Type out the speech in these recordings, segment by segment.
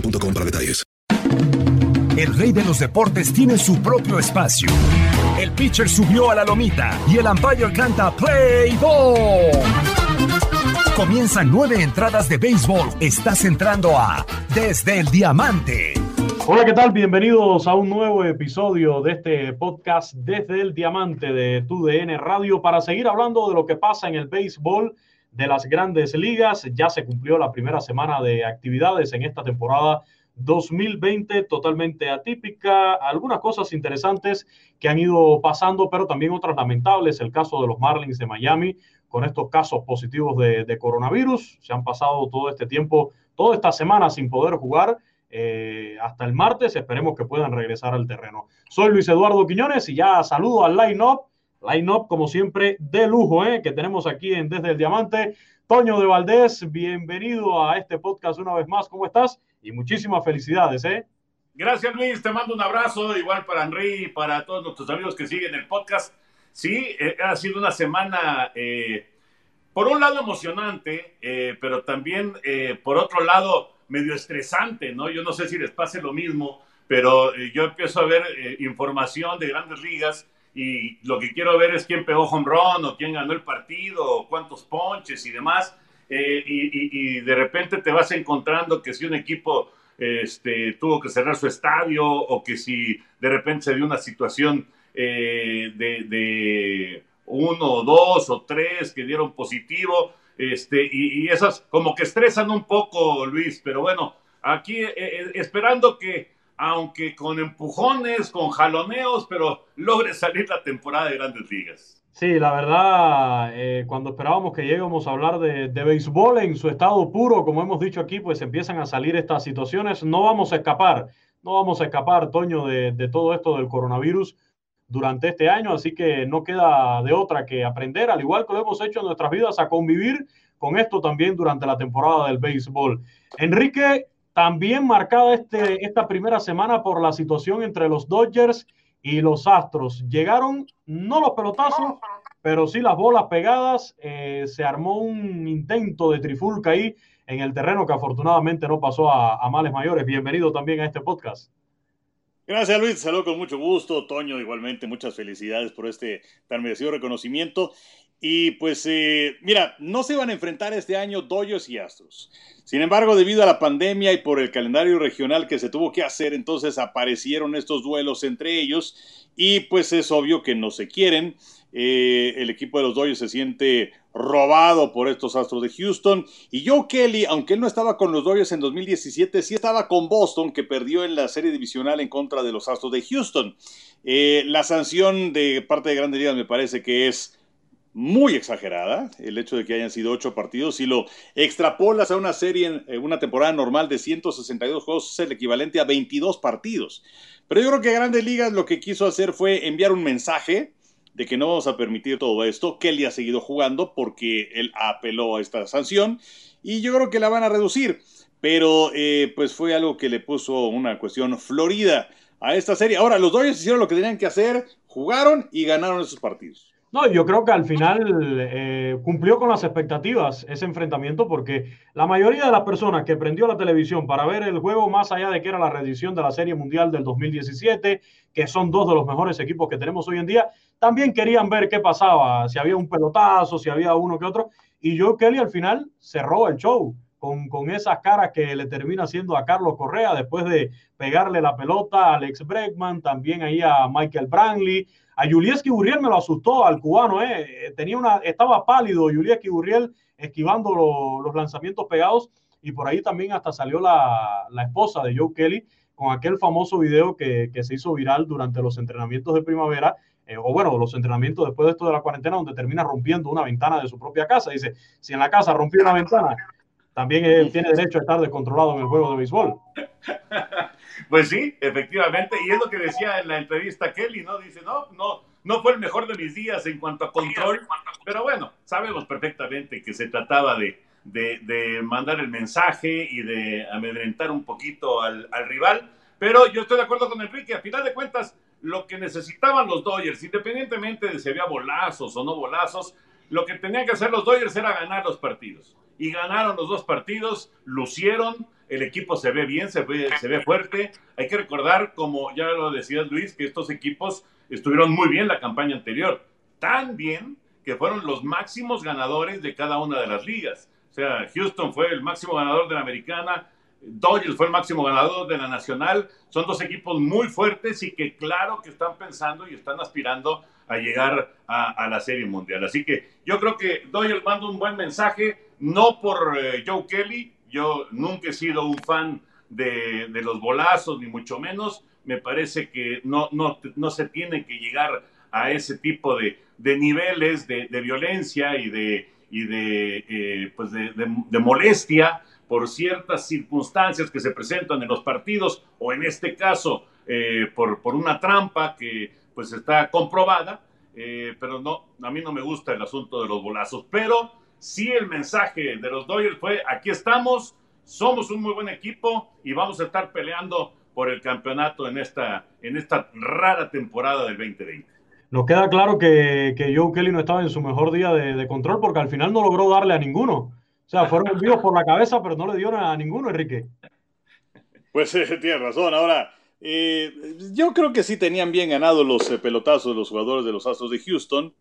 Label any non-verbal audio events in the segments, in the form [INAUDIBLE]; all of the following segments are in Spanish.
boostmobile.com para detalles. El rey de los deportes tiene su propio espacio. El pitcher subió a la lomita y el umpire canta Play Ball. Comienzan nueve entradas de béisbol. Estás entrando a Desde el Diamante. Hola, ¿qué tal? Bienvenidos a un nuevo episodio de este podcast desde el Diamante de TUDN Radio para seguir hablando de lo que pasa en el béisbol de las grandes ligas. Ya se cumplió la primera semana de actividades en esta temporada 2020 totalmente atípica, algunas cosas interesantes que han ido pasando, pero también otras lamentables. El caso de los Marlins de Miami con estos casos positivos de, coronavirus. Se han pasado todo este tiempo, toda esta semana sin poder jugar. Eh, hasta el martes, esperemos que puedan regresar al terreno. Soy Luis Eduardo Quiñones y ya saludo al line-up, line-up como siempre de lujo, eh, que tenemos aquí en Desde el Diamante. Toño de Valdés, bienvenido a este podcast una vez más, ¿cómo estás? Y muchísimas felicidades, ¿eh? Gracias Luis, te mando un abrazo, igual para Henry y para todos nuestros amigos que siguen el podcast. Sí, eh, ha sido una semana, eh, por un lado emocionante, eh, pero también eh, por otro lado medio estresante, ¿no? Yo no sé si les pase lo mismo, pero eh, yo empiezo a ver eh, información de grandes ligas y lo que quiero ver es quién pegó home run o quién ganó el partido o cuántos ponches y demás. Eh, y, de repente te vas encontrando que si un equipo este, tuvo que cerrar su estadio o que si de repente se dio una situación eh, de, uno o dos o tres que dieron positivo, este, y, esas como que estresan un poco, Luis, pero bueno, aquí eh, esperando que, aunque con empujones, con jaloneos, pero logre salir la temporada de grandes ligas. Sí, la verdad, eh, cuando esperábamos que lleguemos a hablar de, de béisbol en su estado puro, como hemos dicho aquí, pues empiezan a salir estas situaciones. No vamos a escapar, no vamos a escapar, Toño, de, de todo esto del coronavirus durante este año, así que no queda de otra que aprender, al igual que lo hemos hecho en nuestras vidas, a convivir con esto también durante la temporada del béisbol. Enrique, también marcada este, esta primera semana por la situación entre los Dodgers y los Astros. Llegaron no los pelotazos, pero sí las bolas pegadas. Eh, se armó un intento de trifulca ahí en el terreno que afortunadamente no pasó a, a males mayores. Bienvenido también a este podcast. Gracias Luis, saludo con mucho gusto. Toño, igualmente, muchas felicidades por este tan merecido reconocimiento. Y pues, eh, mira, no se van a enfrentar este año Dodgers y Astros. Sin embargo, debido a la pandemia y por el calendario regional que se tuvo que hacer, entonces aparecieron estos duelos entre ellos y pues es obvio que no se quieren. Eh, el equipo de los Dodgers se siente robado por estos Astros de Houston. Y Joe Kelly, aunque él no estaba con los Dodgers en 2017, sí estaba con Boston, que perdió en la serie divisional en contra de los Astros de Houston. Eh, la sanción de parte de Grandes Ligas me parece que es muy exagerada, el hecho de que hayan sido ocho partidos. Si lo extrapolas a una serie, en una temporada normal de 162 juegos, es el equivalente a 22 partidos. Pero yo creo que Grandes Ligas lo que quiso hacer fue enviar un mensaje de que no vamos a permitir todo esto. Kelly ha seguido jugando porque él apeló a esta sanción y yo creo que la van a reducir. Pero eh, pues fue algo que le puso una cuestión florida a esta serie. Ahora, los Dodgers hicieron lo que tenían que hacer, jugaron y ganaron esos partidos. No, yo creo que al final eh, cumplió con las expectativas ese enfrentamiento porque la mayoría de las personas que prendió la televisión para ver el juego, más allá de que era la reedición de la Serie Mundial del 2017, que son dos de los mejores equipos que tenemos hoy en día, también querían ver qué pasaba, si había un pelotazo, si había uno que otro. Y Joe Kelly al final cerró el show con, con esas caras que le termina haciendo a Carlos Correa después de pegarle la pelota a Alex Bregman, también ahí a Michael Brantley a Julieski Burriel me lo asustó al cubano, ¿eh? Tenía una, estaba pálido Julieski Burriel esquivando los lanzamientos pegados y por ahí también hasta salió la, esposa de Joe Kelly con aquel famoso video que, se hizo viral durante los entrenamientos de primavera, eh, o bueno, los entrenamientos después de esto de la cuarentena, donde termina rompiendo una ventana de su propia casa. Dice, si en la casa rompió una ventana, también él tiene derecho a estar descontrolado en el juego de béisbol. [LAUGHS] Pues sí, efectivamente, y es lo que decía en la entrevista Kelly, ¿no? Dice, no, no, no fue el mejor de mis días en cuanto a control, pero bueno, sabemos perfectamente que se trataba de, de, mandar el mensaje y de amedrentar un poquito al, al, rival, pero yo estoy de acuerdo con Enrique, a final de cuentas, lo que necesitaban los Dodgers, independientemente de si había bolazos o no bolazos, lo que tenían que hacer los Dodgers era ganar los partidos. Y ganaron los dos partidos, lucieron, el equipo se ve bien, se ve, se ve fuerte. Hay que recordar, como ya lo decías Luis, que estos equipos estuvieron muy bien la campaña anterior. Tan bien que fueron los máximos ganadores de cada una de las ligas. O sea, Houston fue el máximo ganador de la americana, Dodgers fue el máximo ganador de la nacional. Son dos equipos muy fuertes y que claro que están pensando y están aspirando a llegar a, la Serie Mundial. Así que yo creo que Dodgers manda un buen mensaje, no por eh, Joe Kelly, yo nunca he sido un fan de, los bolazos, ni mucho menos. Me parece que no, no, no se tiene que llegar a ese tipo de, niveles de, violencia y de, y de, eh, pues de, molestia por ciertas circunstancias que se presentan en los partidos o en este caso eh, por, por, una trampa que pues está comprobada, eh, pero no, a mí no me gusta el asunto de los bolazos, pero sí el mensaje de los Dodgers fue, aquí estamos, somos un muy buen equipo y vamos a estar peleando por el campeonato en esta, en esta rara temporada del 2020. Nos queda claro que, que Joe Kelly no estaba en su mejor día de, control porque al final no logró darle a ninguno. O sea, fueron [LAUGHS] envíos por la cabeza, pero no le dio a ninguno, Enrique. Pues [LAUGHS] eh, tiene razón. Ahora, eh, yo creo que sí tenían bien ganado los eh, pelotazos de los jugadores de los Astros de Houston.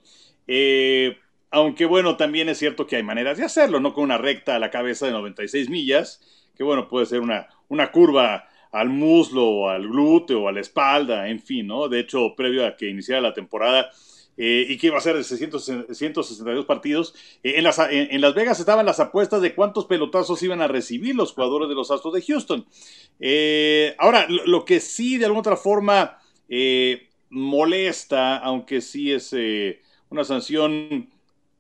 Eh, aunque bueno, también es cierto que hay maneras de hacerlo, no con una recta a la cabeza de 96 millas, que bueno, puede ser una, una curva al muslo al glúteo a la espalda, en fin, ¿no? De hecho, previo a que iniciara la temporada eh, y que iba a ser de 162 partidos, eh, en, las, en, Las Vegas estaban las apuestas de cuántos pelotazos iban a recibir los jugadores de los Astros de Houston. Eh, ahora, lo, lo, que sí de alguna otra forma molesta, aunque sí es una sanción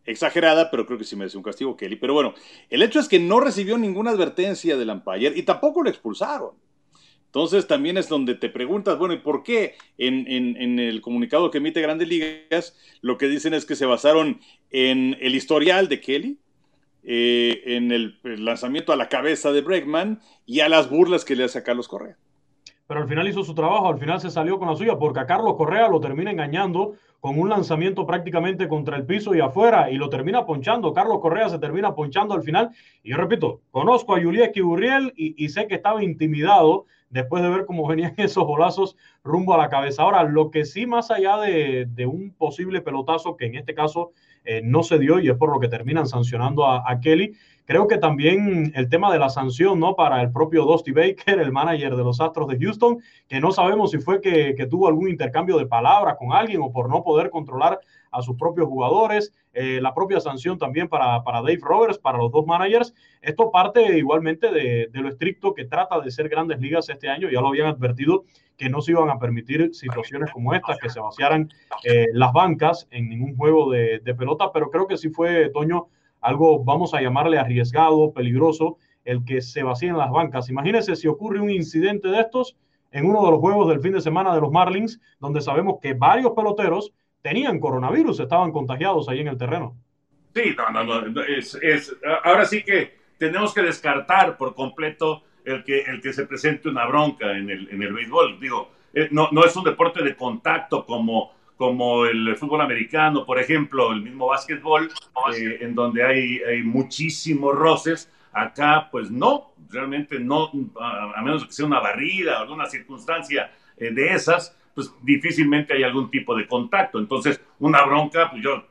exagerada, pero creo que sí merece un castigo Kelly. Pero bueno, el hecho es que no recibió ninguna advertencia del umpire y tampoco lo expulsaron. Entonces también es donde te preguntas, bueno, ¿y por qué en, el comunicado que emite Grandes Ligas lo que dicen es que se basaron en el historial de Kelly, eh, en el, lanzamiento a la cabeza de Bregman y a las burlas que le hace a Carlos Correa? Pero al final hizo su trabajo, al final se salió con la suya, porque a Carlos Correa lo termina engañando con un lanzamiento prácticamente contra el piso y afuera y lo termina ponchando. Carlos Correa se termina ponchando al final. Y yo repito, conozco a Julieski Burriel y, y sé que estaba intimidado después de ver cómo [LAUGHS] venían esos bolazos rumbo a la cabeza. Ahora, lo que sí, más allá de, un posible pelotazo, que en este caso eh, no se dio y es por lo que terminan sancionando a, Kelly, Creo que también el tema de la sanción, ¿no? Para el propio Dusty Baker, el manager de los Astros de Houston, que no sabemos si fue que, que tuvo algún intercambio de palabras con alguien o por no poder controlar a sus propios jugadores, eh, la propia sanción también para, para, Dave Roberts, para los dos managers. Esto parte igualmente de, lo estricto que trata de ser grandes ligas este año. Ya lo habían advertido que no se iban a permitir situaciones como estas, que se vaciaran eh, las bancas en ningún juego de, de, pelota, pero creo que sí fue, Toño, algo, vamos a llamarle arriesgado, peligroso, el que se vacíen las bancas. Imagínense si ocurre un incidente de estos en uno de los juegos del fin de semana de los Marlins, donde sabemos que varios peloteros tenían coronavirus, estaban contagiados ahí en el terreno. Sí, no, no, no, es, es, ahora sí que tenemos que descartar por completo el que, el que se presente una bronca en el, en el béisbol. Digo, eh, no, no es un deporte de contacto como, como el fútbol americano, por ejemplo, el mismo básquetbol, eh, en donde hay, hay muchísimos roces. Acá, pues no, realmente no, a, menos que sea una barrida o alguna circunstancia eh, de esas, pues difícilmente hay algún tipo de contacto. Entonces, una bronca, pues yo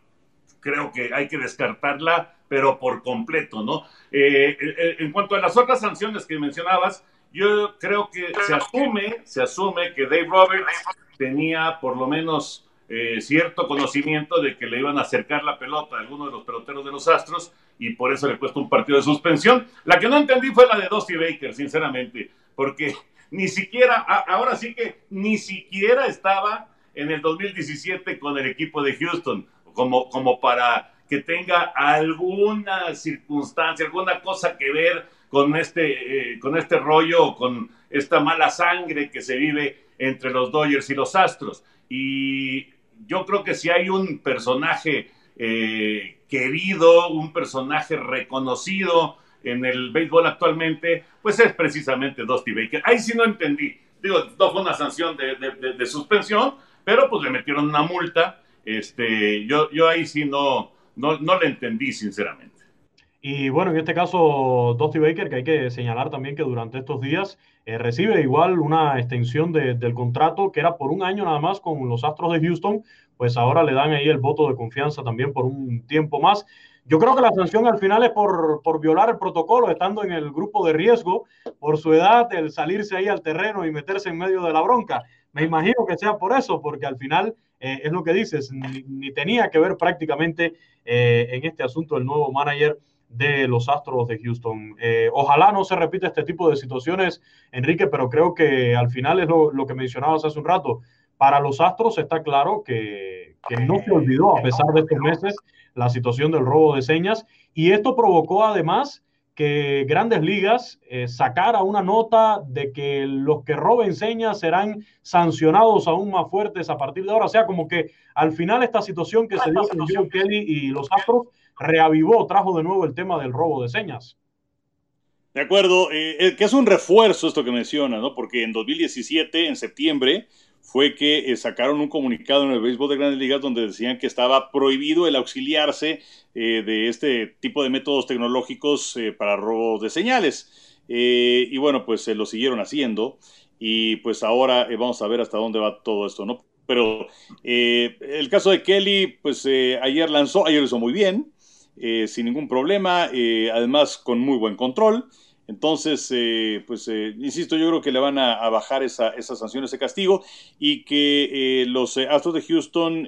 creo que hay que descartarla, pero por completo, ¿no? Eh, eh, en cuanto a las otras sanciones que mencionabas, yo creo que se asume, se asume que Dave Roberts tenía por lo menos eh, cierto conocimiento de que le iban a acercar la pelota a alguno de los peloteros de los Astros y por eso le cuesta un partido de suspensión. La que no entendí fue la de Dusty Baker, sinceramente, porque ni siquiera, ahora sí que ni siquiera estaba en el 2017 con el equipo de Houston, como, como para que tenga alguna circunstancia, alguna cosa que ver con este, eh, con este rollo, con esta mala sangre que se vive entre los Dodgers y los Astros. Y yo creo que si hay un personaje eh, querido, un personaje reconocido, en el béisbol actualmente, pues es precisamente Dusty Baker. Ahí sí no entendí. Digo, no fue una sanción de, de, de, suspensión, pero pues le metieron una multa. Este, yo, yo ahí sí no, no, no le entendí, sinceramente. Y bueno, en este caso, Dusty Baker, que hay que señalar también que durante estos días eh, recibe igual una extensión de, del contrato que era por un año nada más con los Astros de Houston, pues ahora le dan ahí el voto de confianza también por un tiempo más. Yo creo que la sanción al final es por, por, violar el protocolo, estando en el grupo de riesgo, por su edad, el salirse ahí al terreno y meterse en medio de la bronca. Me imagino que sea por eso, porque al final eh, es lo que dices, ni, ni, tenía que ver prácticamente eh, en este asunto el nuevo manager de los Astros de Houston. Eh, ojalá no se repita este tipo de situaciones, Enrique, pero creo que al final es lo, lo que mencionabas hace un rato. Para los Astros está claro que, que no se olvidó, a pesar de estos meses, la situación del robo de señas y esto provocó además que Grandes Ligas eh, sacara una nota de que los que roben señas serán sancionados aún más fuertes a partir de ahora. O sea, como que al final esta situación que se dio con Joe Kelly y los Astros reavivó, trajo de nuevo el tema del robo de señas. De acuerdo, eh, que es un refuerzo esto que menciona, ¿no? Porque en 2017, en septiembre, fue que eh, sacaron un comunicado en el béisbol de grandes ligas donde decían que estaba prohibido el auxiliarse eh, de este tipo de métodos tecnológicos eh, para robos de señales. Y bueno, pues lo siguieron haciendo y pues ahora vamos a ver hasta dónde va todo esto, ¿no? Pero el caso de Kelly, pues ayer lanzó, ayer lo hizo muy bien, sin ningún problema, además con muy buen control. Entonces, eh, pues, eh, insisto, yo creo que le van a, bajar esa, esa, sanción, ese castigo, y que eh, los Astros de Houston,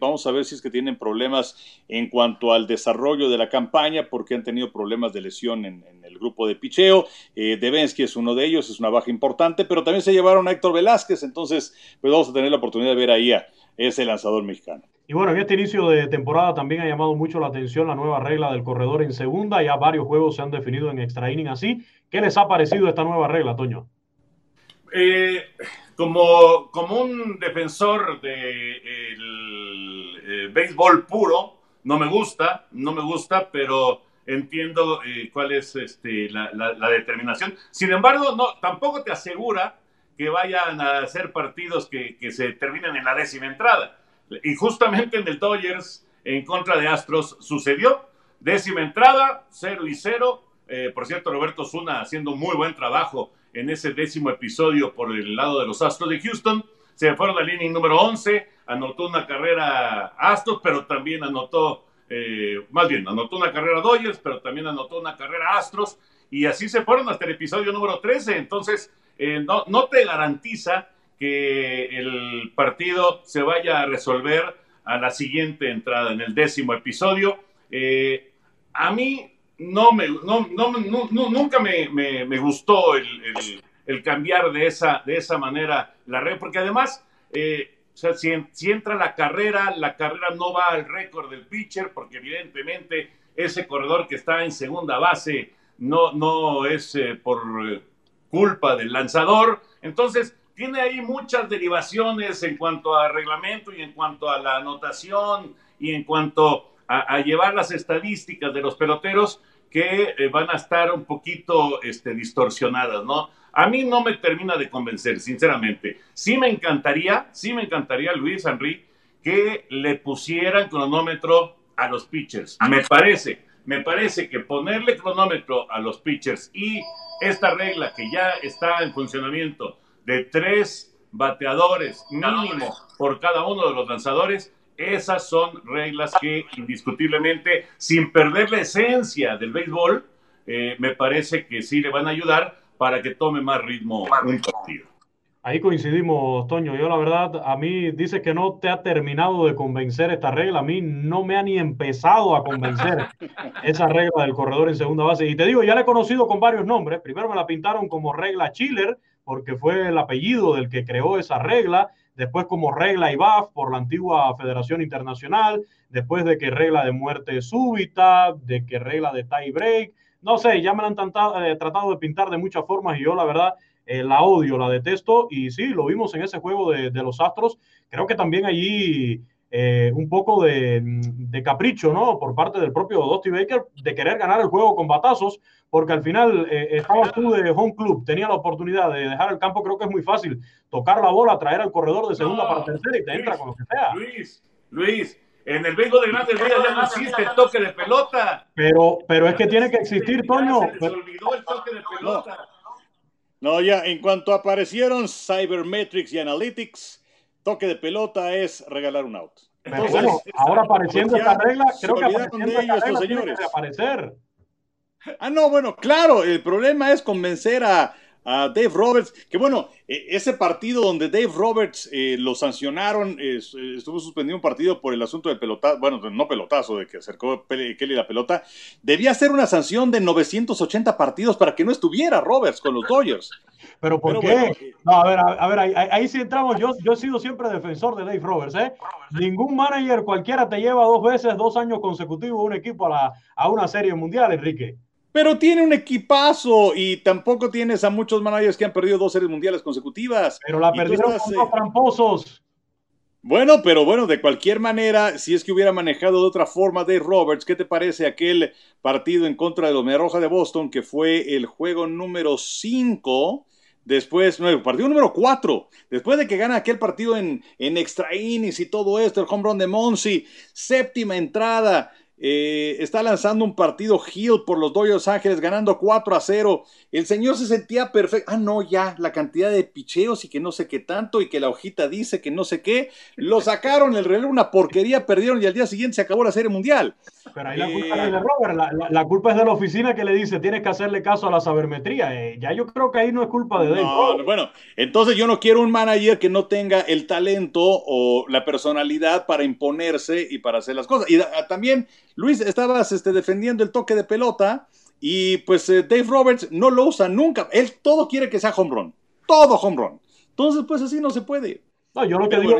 vamos a ver si es que tienen problemas en cuanto al desarrollo de la campaña, porque han tenido problemas de lesión en, en el grupo de picheo. Devensky es uno de ellos, es una baja importante, pero también se llevaron a Héctor Velázquez, entonces, pues vamos a tener la oportunidad de ver ahí a ese lanzador mexicano. Y bueno, en este inicio de temporada también ha llamado mucho la atención la nueva regla del corredor en segunda. Ya varios juegos se han definido en extra inning así. ¿Qué les ha parecido esta nueva regla, Toño? Eh, como, como un defensor del de eh, béisbol puro, no me gusta, no me gusta, pero entiendo eh, cuál es este, la, la, la, determinación. Sin embargo, no, tampoco te asegura que vayan a ser partidos que, que se terminen en la décima entrada y justamente en el Dodgers, en contra de Astros, sucedió. Décima entrada, 0 y 0. Eh, por cierto, Roberto Zuna haciendo muy buen trabajo en ese décimo episodio por el lado de los Astros de Houston. Se fueron al inning número 11, anotó una carrera Astros, pero también anotó eh, más bien, anotó una carrera Dodgers, pero también anotó una carrera Astros, y así se fueron hasta el episodio número 13. Entonces, eh, no, no te garantiza que el partido se vaya a resolver a la siguiente entrada, en el décimo episodio. Eh, a mí no me, no, no, nunca me, me, gustó el, el, cambiar de esa, de esa manera la red, porque además, eh, si, entra la carrera, la carrera no va al récord del pitcher, porque evidentemente ese corredor que está en segunda base no, no es por culpa del lanzador. Entonces, tiene ahí muchas derivaciones en cuanto a reglamento y en cuanto a la anotación y en cuanto a, llevar las estadísticas de los peloteros que eh, van a estar un poquito este, distorsionadas, ¿no? A mí no me termina de convencer, sinceramente. Sí me encantaría, sí me encantaría, Luis Henry, que le pusieran cronómetro a los pitchers. Me parece, me parece que ponerle cronómetro a los pitchers y esta regla que ya está en funcionamiento de tres bateadores mínimo por cada uno de los lanzadores, esas son reglas que indiscutiblemente, sin perder la esencia del béisbol, eh, me parece que sí le van a ayudar para que tome más ritmo un partido. Ahí coincidimos, Toño. Yo la verdad, a mí dice que no te ha terminado de convencer esta regla. A mí no me ha ni empezado a convencer [LAUGHS] esa regla del corredor en segunda base. Y te digo, ya la he conocido con varios nombres. Primero me la pintaron como regla Chiller, porque fue el apellido del que creó esa regla después como regla IBAF por la antigua Federación Internacional, después de que regla de muerte súbita, de que regla de tie break, no sé, ya me la han eh, tratado de pintar de muchas formas y yo la verdad eh, la odio, la detesto y sí, lo vimos en ese juego de, los Astros, creo que también allí eh, un poco de, de, capricho, ¿no? Por parte del propio Dusty Baker de querer ganar el juego con batazos, porque al final eh, estaba tú de home club, tenía la oportunidad de dejar el campo, creo que es muy fácil tocar la bola, traer al corredor de segunda para tercera y te entra con lo que sea. Luis, Luis, en el béisbol de grandes ligas ya no existe toque de pelota. Pero, pero es que tiene que existir, Toño. Se olvidó el toque de pelota. No, ya, en cuanto aparecieron Cybermetrics y Analytics, toque de pelota es regalar un out. Entonces, ahora apareciendo esta regla, creo que apareciendo de ellos, regla señores. aparecer. Ah, no, bueno, claro, el problema es convencer a, Dave Roberts, que bueno, e, ese partido donde Dave Roberts eh, lo sancionaron, estuvo suspendido un partido por el asunto del pelotazo, bueno, no pelotazo, de que acercó Kelly la pelota, debía ser una sanción de 980 partidos para que no estuviera Roberts con los Dodgers. ¿Pero por qué? Eh, no, a ver, a, ver, ahí, sí entramos. Yo, yo he sido siempre defensor de Dave Roberts. ¿eh? Ningún manager cualquiera te lleva dos veces, dos años consecutivos un equipo a, la, a una serie mundial, Enrique. Pero tiene un equipazo y tampoco tienes a muchos managers que han perdido dos series mundiales consecutivas. Pero la perdieron con los tramposos. Bueno, pero bueno, de cualquier manera, si es que hubiera manejado de otra forma Dave Roberts, ¿qué te parece aquel partido en contra de los Roja de Boston que fue el juego número 5? Después, no, el partido número 4, después de que gana aquel partido en, en extra innings y todo esto, el home run de Monsi, séptima entrada, eh, está lanzando un partido Hill por los Dodgers Ángeles, ganando 4 a 0. El señor se sentía perfecto. Ah, no, ya, la cantidad de picheos y que no sé qué tanto, y que la hojita dice que no sé qué. Lo sacaron, el reloj, una porquería, perdieron y al día siguiente se acabó la serie mundial. Pero ahí la culpa es de Robert, la, culpa es de la oficina que le dice tienes que hacerle caso a la sabermetría. Eh, ya yo creo que ahí no es culpa de Dave. bueno, entonces yo no quiero un manager que no tenga el talento o la personalidad para imponerse y para hacer las cosas. Y también Luis, estabas este, defendiendo el toque de pelota y pues eh, Dave Roberts no lo usa nunca. Él todo quiere que sea home run. Todo home run. Entonces, pues así no se puede. No, yo lo que digo,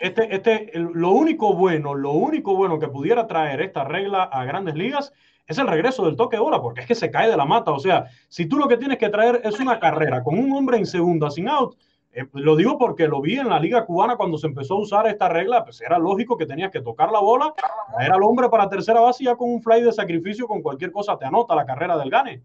este, este, lo único bueno, lo único bueno que pudiera traer esta regla a grandes ligas es el regreso del toque de bola, porque es que se cae de la mata. O sea, si tú lo que tienes que traer es una carrera con un hombre en segunda sin out, eh, lo digo porque lo vi en la liga cubana cuando se empezó a usar esta regla, pues era lógico que tenías que tocar la bola, traer al hombre para tercera base y ya con un fly de sacrificio, con cualquier cosa te anota la carrera del gane.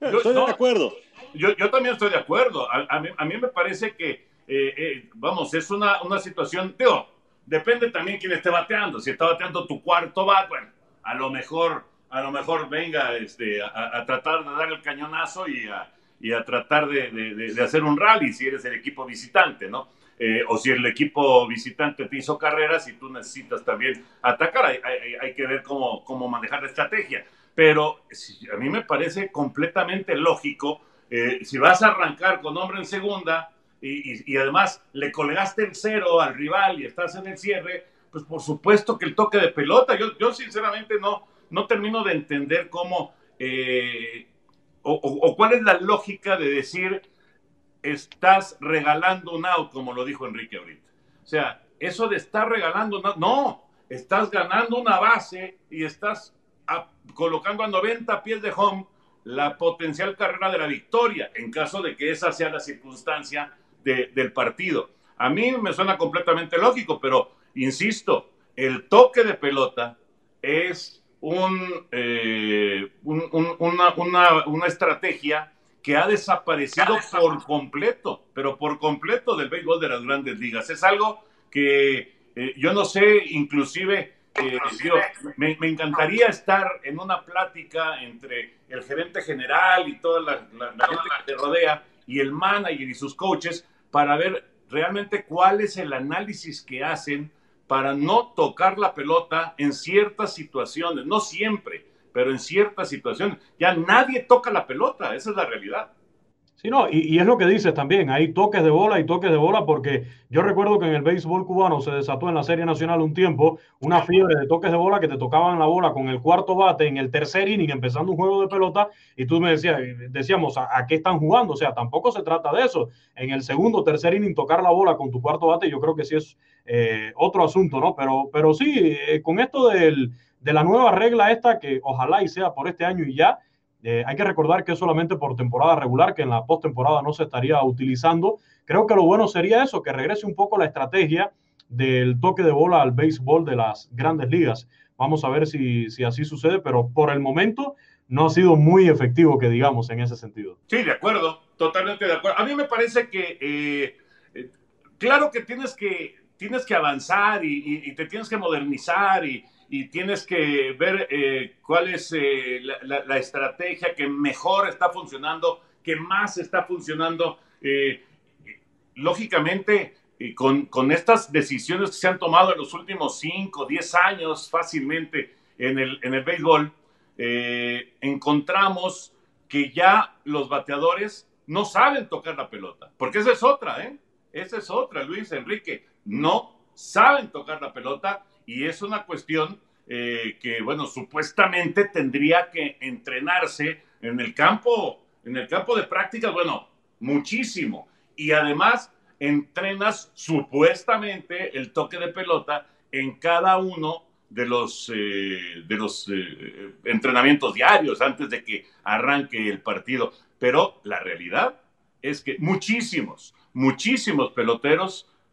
Yo, estoy de acuerdo. Yo, yo, también estoy de acuerdo. A, mí, a mí, me parece que, eh, eh, vamos, es una, una situación, digo, depende también quién esté bateando. Si está bateando tu cuarto bat, bueno, a lo mejor, a lo mejor venga este, a, a tratar de dar el cañonazo y a, y a tratar de, hacer un rally si eres el equipo visitante, ¿no? eh, o si el equipo visitante te hizo carreras y tú necesitas también atacar. Hay, hay, que ver cómo, cómo, manejar la estrategia. Pero a mí me parece completamente lógico, eh, si vas a arrancar con hombre en segunda y, y, además le colgaste el cero al rival y estás en el cierre, pues por supuesto que el toque de pelota, yo, yo sinceramente no, no termino de entender cómo, eh, o, cuál es la lógica de decir estás regalando un out, como lo dijo Enrique ahorita. O sea, eso de estar regalando un no, estás ganando una base y estás colocando a 90 pies de home la potencial carrera de la victoria, en caso de que esa sea la circunstancia del partido. A mí me suena completamente lógico, pero insisto, el toque de pelota es un, eh, una, una, una estrategia que ha desaparecido por completo, pero por completo del béisbol de las grandes ligas. Es algo que eh, yo no sé, inclusive, eh, me, encantaría estar en una plática entre el gerente general y toda la, gente que te rodea y el manager y sus coaches para ver realmente cuál es el análisis que hacen para no tocar la pelota en ciertas situaciones, no siempre, pero en ciertas situaciones ya nadie toca la pelota, esa es la realidad. Sí, no, y, es lo que dices también, hay toques de bola y toques de bola porque yo recuerdo que en el béisbol cubano se desató en la Serie Nacional un tiempo una fiebre de toques de bola que te tocaban la bola con el cuarto bate en el tercer inning empezando un juego de pelota y tú me decías, decíamos, ¿a, qué están jugando? O sea, tampoco se trata de eso. En el segundo, tercer inning tocar la bola con tu cuarto bate yo creo que sí es eh, otro asunto, ¿no? Pero, pero sí, eh, con esto del de la nueva regla esta, que ojalá y sea por este año y ya, eh, hay que recordar que es solamente por temporada regular, que en la postemporada no se estaría utilizando. Creo que lo bueno sería eso, que regrese un poco la estrategia del toque de bola al béisbol de las grandes ligas. Vamos a ver si, si así sucede, pero por el momento no ha sido muy efectivo, que digamos, en ese sentido. Sí, de acuerdo, totalmente de acuerdo. A mí me parece que, claro que tienes que, tienes que avanzar y te tienes que modernizar y, tienes que ver eh, cuál es eh, la, estrategia que mejor está funcionando, que más está funcionando. Eh, lógicamente, con, con, estas decisiones que se han tomado en los últimos 5, 10 años fácilmente en el, en el béisbol, encontramos que ya los bateadores no saben tocar la pelota, porque esa es otra, ¿eh? Esa es otra, Luis Enrique, no saben tocar la pelota y es una cuestión eh, que, bueno, supuestamente tendría que entrenarse en el campo, en el campo de prácticas, bueno, muchísimo. Y además entrenas supuestamente el toque de pelota en cada uno de los, eh, de los eh, entrenamientos diarios antes de que arranque el partido. Pero la realidad es que muchísimos, muchísimos peloteros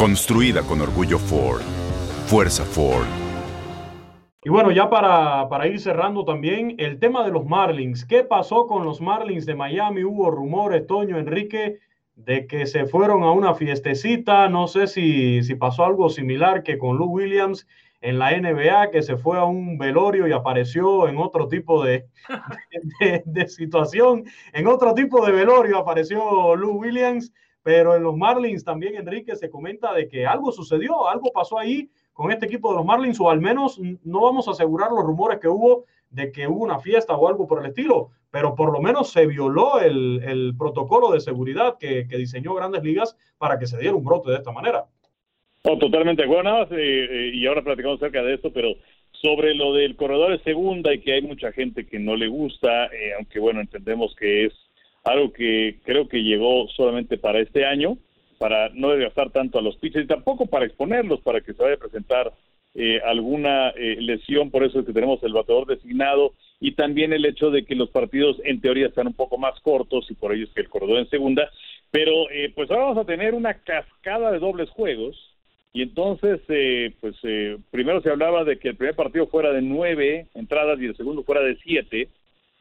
Construida con orgullo Ford. Fuerza Ford. Y bueno, ya para, para, ir cerrando también, el tema de los Marlins. ¿Qué pasó con los Marlins de Miami? Hubo rumores, Toño, Enrique, de que se fueron a una fiestecita. No sé si, si pasó algo similar que con Lou Williams en la NBA, que se fue a un velorio y apareció en otro tipo de, [LAUGHS] de, de situación. En otro tipo de velorio apareció Lou Williams. Pero en los Marlins también, Enrique, se comenta de que algo sucedió, algo pasó ahí con este equipo de los Marlins, o al menos no vamos a asegurar los rumores que hubo de que hubo una fiesta o algo por el estilo, pero por lo menos se violó el, protocolo de seguridad que, diseñó Grandes Ligas para que se diera un brote de esta manera. No, totalmente. Bueno, eh, y ahora platicamos acerca de esto, pero sobre lo del corredor de segunda y que hay mucha gente que no le gusta, eh, aunque bueno, entendemos que es algo que creo que llegó solamente para este año para no desgastar tanto a los pitchers y tampoco para exponerlos, para que se vaya a presentar eh, alguna eh, lesión, por eso es que tenemos el bateador designado y también el hecho de que los partidos en teoría están un poco más cortos y por ello es que el corredor en segunda, pero eh, pues ahora vamos a tener una cascada de dobles juegos. Y entonces, eh, pues eh, primero se hablaba de que el primer partido fuera de nueve entradas y el segundo fuera de siete.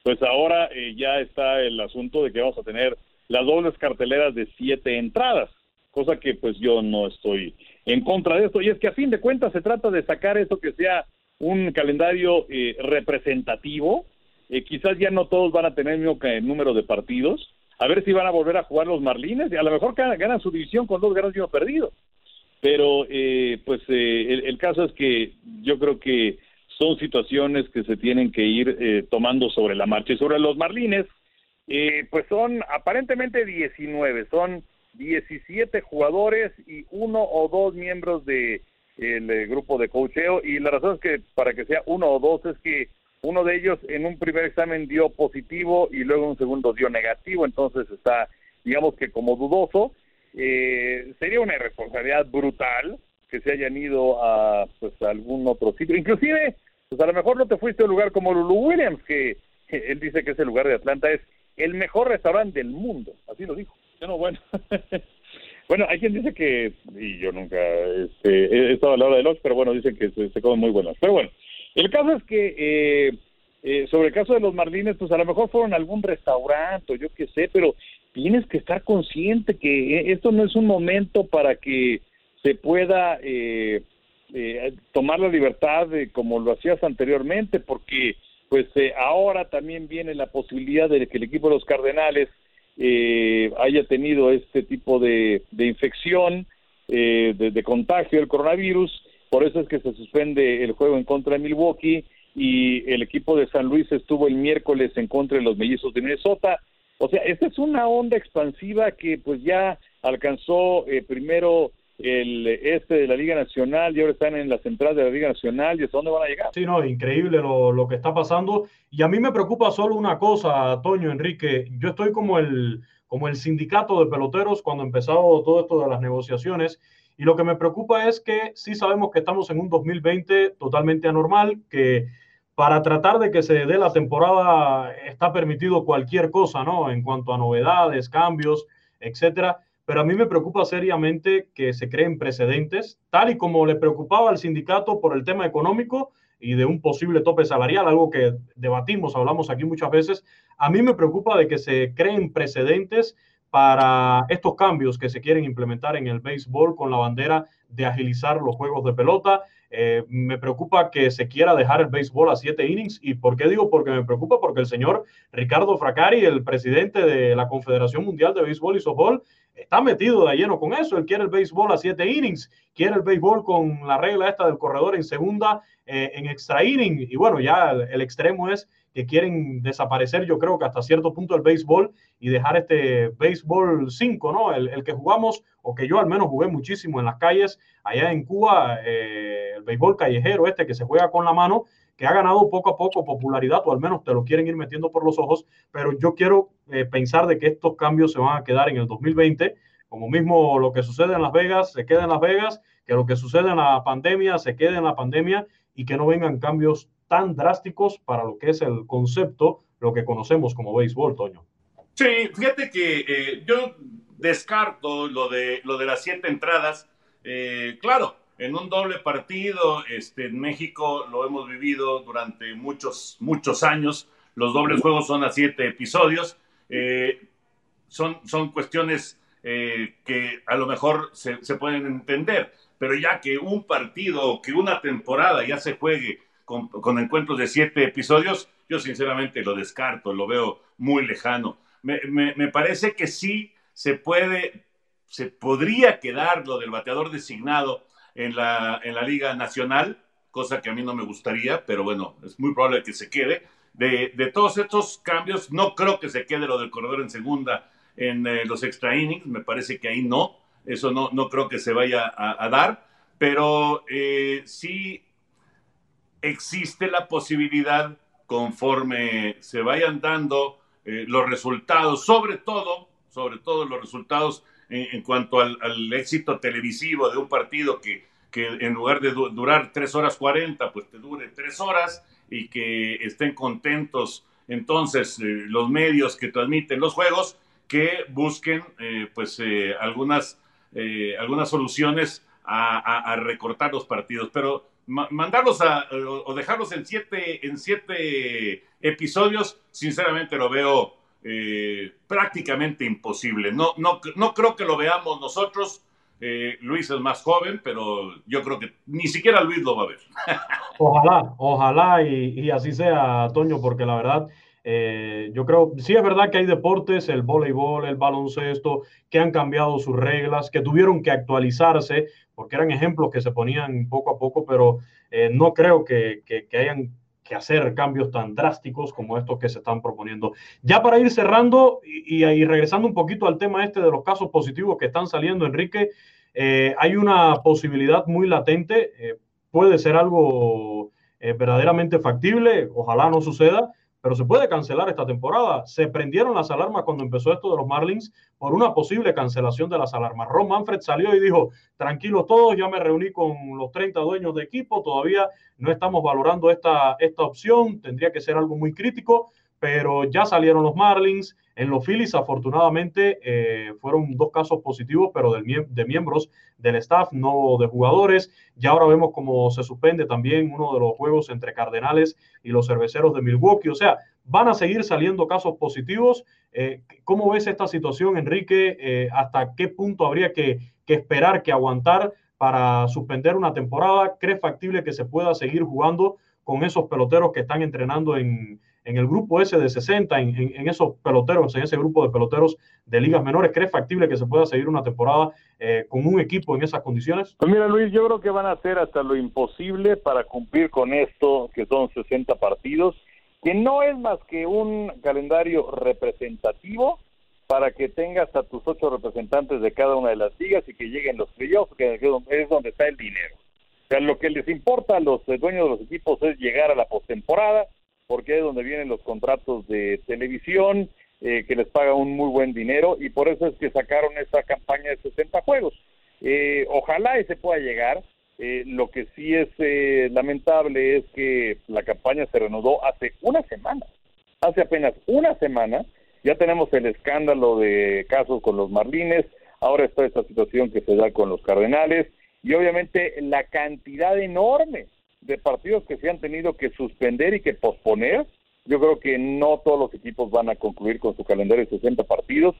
Pues ahora eh, ya está el asunto de que vamos a tener las dobles carteleras de siete entradas, cosa que pues yo no estoy en contra de esto. Y es que a fin de cuentas se trata de sacar eso que sea un calendario representativo. quizás ya no todos van a tener el mismo número de partidos. A ver si van a volver a jugar los Marlines a lo mejor ganan su división con dos ganas y uno perdido pero eh, pues eh, el, caso es que yo creo que son situaciones que se tienen que ir eh, tomando sobre la marcha. Y sobre los Marlines, pues son aparentemente 19, son 17 jugadores y uno o dos miembros de el grupo de cocheo y la razón es que para que sea uno o dos es que uno de ellos en un primer examen dio positivo y luego en un segundo dio negativo, entonces está digamos que como dudoso eh, sería una irresponsabilidad brutal que se hayan ido a pues algún otro sitio. Inclusive, pues a lo mejor no te fuiste a un lugar como Lulu Williams, que, él dice que ese lugar de Atlanta es el mejor restaurante del mundo, así lo dijo. Bueno, bueno. [LAUGHS] bueno, hay quien dice que, y yo nunca este, he estado a la hora de los, pero bueno, dicen que se, se comen muy buenos. Pero bueno, el caso es que eh, eh, sobre el caso de los Marlines, pues a lo mejor fueron a algún restaurante o yo qué sé, pero tienes que estar consciente que eh, esto no es un momento para que se pueda eh, eh, tomar la libertad de, como lo hacías anteriormente, porque pues ahora también viene la posibilidad de que el equipo de los Cardenales haya tenido este tipo de, infección, de, de contagio del coronavirus, por eso es que se suspende el juego en contra de Milwaukee y el equipo de San Luis estuvo el miércoles en contra de los mellizos de Minnesota. O sea, esta es una onda expansiva que pues ya alcanzó eh, primero el este de la Liga Nacional y ahora están en la central de la Liga Nacional y hasta dónde van a llegar. Sí, no, increíble lo, lo que está pasando. Y a mí me preocupa solo una cosa, Toño, Enrique. Yo estoy como el, como el sindicato de peloteros cuando empezó todo esto de las negociaciones. Y lo que me preocupa es que sí sabemos que estamos en un 2020 totalmente anormal, que para tratar de que se dé la temporada está permitido cualquier cosa, ¿no? En cuanto a novedades, cambios, etcétera. Pero a mí me preocupa seriamente que se creen precedentes, tal y como le preocupaba al sindicato por el tema económico y de un posible tope salarial, algo que debatimos, hablamos aquí muchas veces. A mí me preocupa de que se creen precedentes para estos cambios que se quieren implementar en el béisbol con la bandera de agilizar los juegos de pelota. Eh, me preocupa que se quiera dejar el béisbol a siete innings. ¿Y por qué digo? Porque me preocupa porque el señor Ricardo Fracari, el presidente de la Confederación Mundial de Béisbol y Softball, está metido de lleno con eso. Él quiere el béisbol a siete innings, quiere el béisbol con la regla esta del corredor en segunda, eh, en extra inning. Y bueno, ya el extremo es que quieren desaparecer, yo creo que hasta cierto punto el béisbol y dejar este béisbol 5, ¿no? El, que jugamos, o que yo al menos jugué muchísimo en las calles, allá en Cuba, eh, el béisbol callejero este que se juega con la mano, que ha ganado poco a poco popularidad, o al menos te lo quieren ir metiendo por los ojos, pero yo quiero eh, pensar de que estos cambios se van a quedar en el 2020, como mismo lo que sucede en Las Vegas, se queda en Las Vegas, que lo que sucede en la pandemia, se quede en la pandemia y que no vengan cambios tan drásticos para lo que es el concepto, lo que conocemos como béisbol, Toño. Sí, fíjate que eh, yo descarto lo de, lo de las siete entradas. Eh, claro, en un doble partido, este, en México lo hemos vivido durante muchos, muchos años. Los dobles juegos son a siete episodios. Eh, son, son cuestiones que a lo mejor se, se pueden entender, pero ya que un partido, que una temporada ya se juegue con, encuentros de siete episodios, yo sinceramente lo descarto, lo veo muy lejano. Me, parece que sí se puede, se podría quedar lo del bateador designado en la, en la Liga Nacional, cosa que a mí no me gustaría, pero bueno, es muy probable que se quede. De, todos estos cambios, no creo que se quede lo del corredor en segunda en eh, los extra innings, me parece que ahí no, eso no, no creo que se vaya a, dar, pero eh, sí existe la posibilidad, conforme se vayan dando eh, los resultados, sobre todo, sobre todo los resultados en, cuanto al, éxito televisivo de un partido que, que en lugar de durar tres horas 40, pues te dure tres horas y que estén contentos entonces eh, los medios que transmiten los juegos, que busquen eh, pues algunas, algunas soluciones a, recortar los partidos, pero mandarlos a, o dejarlos en siete, en siete episodios, sinceramente lo veo eh, prácticamente imposible. No, no, no creo que lo veamos nosotros. Eh, Luis es más joven, pero yo creo que ni siquiera Luis lo va a ver. [LAUGHS] Ojalá, ojalá y, así sea, Toño, porque la verdad, eh, yo creo, sí es verdad que hay deportes, el voleibol, el baloncesto, que han cambiado sus reglas, que tuvieron que actualizarse, porque eran ejemplos que se ponían poco a poco, pero no creo que, que hayan que hacer cambios tan drásticos como estos que se están proponiendo. Ya para ir cerrando y, regresando un poquito al tema este de los casos positivos que están saliendo, Enrique, eh, hay una posibilidad muy latente, eh, puede ser algo eh, verdaderamente factible, ojalá no suceda, pero se puede cancelar esta temporada. Se prendieron las alarmas cuando empezó esto de los Marlins por una posible cancelación de las alarmas. Ron Manfred salió y dijo, tranquilos todos, ya me reuní con los 30 dueños de equipo, todavía no estamos valorando esta, esta opción, tendría que ser algo muy crítico, pero ya salieron los Marlins. En los Phillies, afortunadamente, eh, fueron dos casos positivos, pero de miembros del staff, no de jugadores. Ya ahora vemos cómo se suspende también uno de los juegos entre Cardenales y los cerveceros de Milwaukee. O sea, van a seguir saliendo casos positivos. Eh, ¿Cómo ves esta situación, Enrique? Eh, ¿Hasta qué punto habría que, que esperar, que aguantar para suspender una temporada? ¿Crees factible que se pueda seguir jugando con esos peloteros que están entrenando en en el grupo ese de 60, en, esos peloteros, en ese grupo de peloteros de ligas menores, ¿cree factible que se pueda seguir una temporada eh, con un equipo en esas condiciones? Pues mira, Luis, yo creo que van a hacer hasta lo imposible para cumplir con esto, que son 60 partidos, que no es más que un calendario representativo para que tengas a tus ocho representantes de cada una de las ligas y que lleguen los playoffs, que es donde está el dinero. O sea, lo que les importa a los dueños de los equipos es llegar a la postemporada, porque es donde vienen los contratos de televisión, eh, que les paga un muy buen dinero, y por eso es que sacaron esta campaña de 60 juegos. Eh, ojalá ese pueda llegar. Eh, lo que sí es lamentable es que la campaña se reanudó hace una semana. Hace apenas una semana ya tenemos el escándalo de casos con los Marlines, ahora está esta situación que se da con los Cardenales y obviamente la cantidad enorme de partidos que se han tenido que suspender y que posponer. Yo creo que no todos los equipos van a concluir con su calendario de 60 partidos,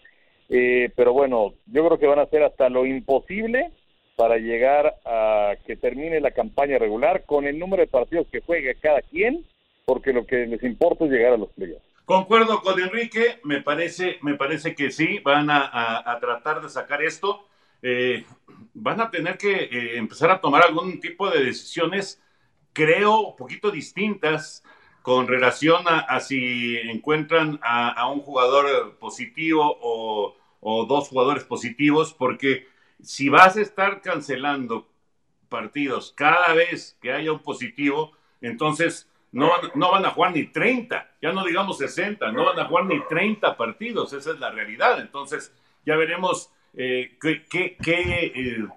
eh, pero bueno, yo creo que van a hacer hasta lo imposible para llegar a que termine la campaña regular con el número de partidos que juegue cada quien, porque lo que les importa es llegar a los playoffs. Concuerdo con Enrique, me parece, me parece que sí, van a, tratar de sacar esto. Eh, van a tener que eh, empezar a tomar algún tipo de decisiones creo, un poquito distintas con relación a, si encuentran a, un jugador positivo o, dos jugadores positivos, porque si vas a estar cancelando partidos cada vez que haya un positivo, entonces no, no van a jugar ni 30, ya no digamos 60, no van a jugar ni 30 partidos, esa es la realidad. Entonces ya veremos eh, qué, eh,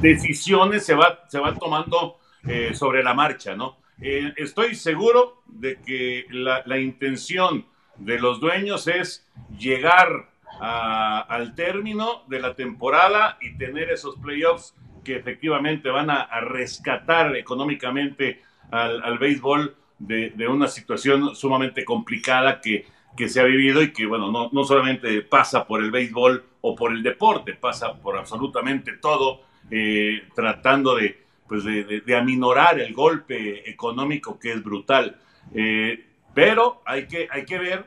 decisiones se va, se van tomando eh, sobre la marcha, ¿no? Eh, estoy seguro de que la, intención de los dueños es llegar al término de la temporada y tener esos playoffs que efectivamente van a, rescatar económicamente al, béisbol de, una situación sumamente complicada que, que, se ha vivido y que, bueno, no, no solamente pasa por el béisbol o por el deporte, pasa por absolutamente todo, eh, tratando de, pues de, aminorar el golpe económico que es brutal. Eh, pero hay que, hay que ver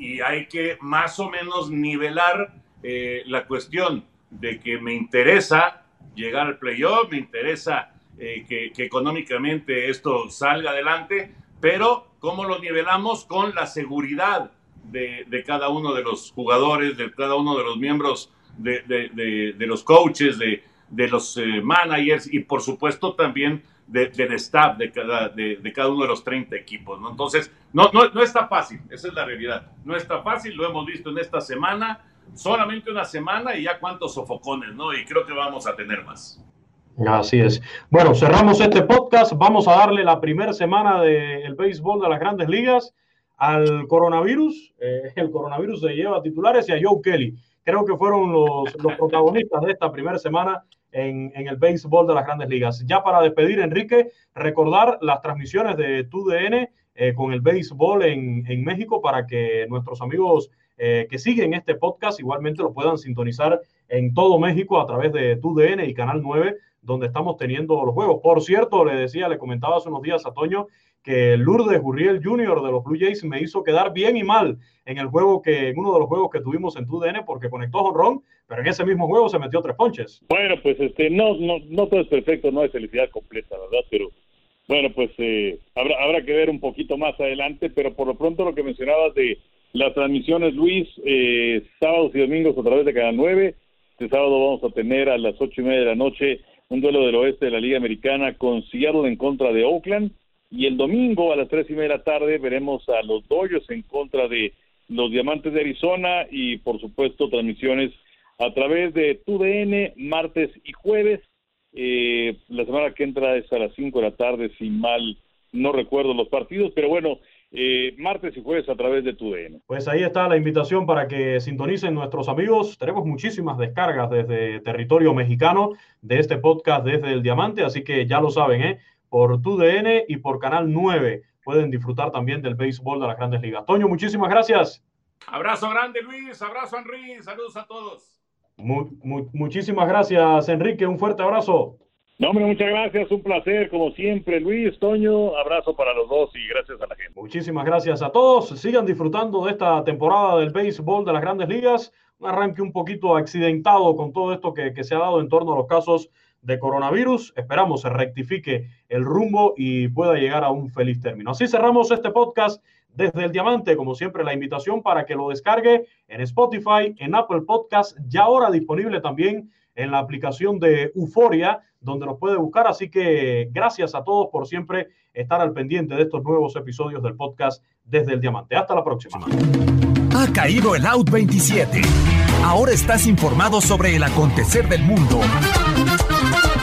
y hay que más o menos nivelar eh, la cuestión de que me interesa llegar al playoff, me interesa eh, que, económicamente esto salga adelante, pero cómo lo nivelamos con la seguridad de, cada uno de los jugadores, de cada uno de los miembros, de, de los coaches, de, de los eh, managers y por supuesto también del staff de cada, de, cada uno de los 30 equipos. ¿no? Entonces, no, no, no está fácil, esa es la realidad. No está fácil, lo hemos visto en esta semana, solamente una semana y ya cuántos sofocones, ¿no? Y creo que vamos a tener más. Así es. Bueno, cerramos este podcast. Vamos a darle la primera semana del béisbol de las grandes ligas al coronavirus. Eh, el coronavirus se lleva titulares y a Joe Kelly creo que fueron los, los protagonistas de esta primera semana en, el béisbol de las grandes ligas. Ya para despedir, Enrique, recordar las transmisiones de TUDN eh, con el béisbol en, en, México para que nuestros amigos eh, que siguen este podcast igualmente lo puedan sintonizar en todo México a través de TUDN y Canal 9, donde estamos teniendo los juegos. Por cierto, le decía, le comentaba hace unos días a Toño que Lourdes Gurriel Jr. de los Blue Jays me hizo quedar bien y mal en el juego que, en uno de los juegos que tuvimos en TUDN, porque conectó honrón, pero en ese mismo juego se metió tres ponches. Bueno, pues este, no, no, no todo es perfecto, no hay felicidad completa, ¿verdad? Pero bueno, pues eh, habrá, habrá que ver un poquito más adelante, pero por lo pronto lo que mencionabas de las transmisiones, Luis, eh, sábados y domingos a través de Canal 9. Este sábado vamos a tener a las ocho y media de la noche un duelo del oeste de la Liga Americana con Seattle en contra de Oakland. Y el domingo a las tres y media de la tarde veremos a los Dodgers en contra de los Diamantes de Arizona y por supuesto transmisiones a través de TUDN martes y jueves. Eh, la semana que entra es a las cinco de la tarde, si mal no recuerdo los partidos, pero bueno, eh, martes y jueves a través de TUDN. Pues ahí está la invitación para que sintonicen nuestros amigos. Tenemos muchísimas descargas desde territorio mexicano de este podcast desde el Diamante, así que ya lo saben, ¿eh? Por TUDN y por Canal 9 pueden disfrutar también del béisbol de las grandes ligas. Toño, muchísimas gracias. Abrazo grande, Luis. Abrazo, Henry. Saludos a todos. Mu mu muchísimas gracias, Enrique. Un fuerte abrazo. No, hombre, muchas gracias. Un placer, como siempre. Luis, Toño, abrazo para los dos y gracias a la gente. Muchísimas gracias a todos. Sigan disfrutando de esta temporada del béisbol de las grandes ligas. Un arranque un poquito accidentado con todo esto que, que se ha dado en torno a los casos de coronavirus. Esperamos se rectifique el rumbo y pueda llegar a un feliz término. Así cerramos este podcast desde el Diamante. Como siempre, la invitación para que lo descargue en Spotify, en Apple Podcast, ya ahora disponible también en la aplicación de Euforia, donde nos puede buscar. Así que gracias a todos por siempre estar al pendiente de estos nuevos episodios del podcast desde el Diamante. Hasta la próxima. Ha caído el Out 27. Ahora estás informado sobre el acontecer del mundo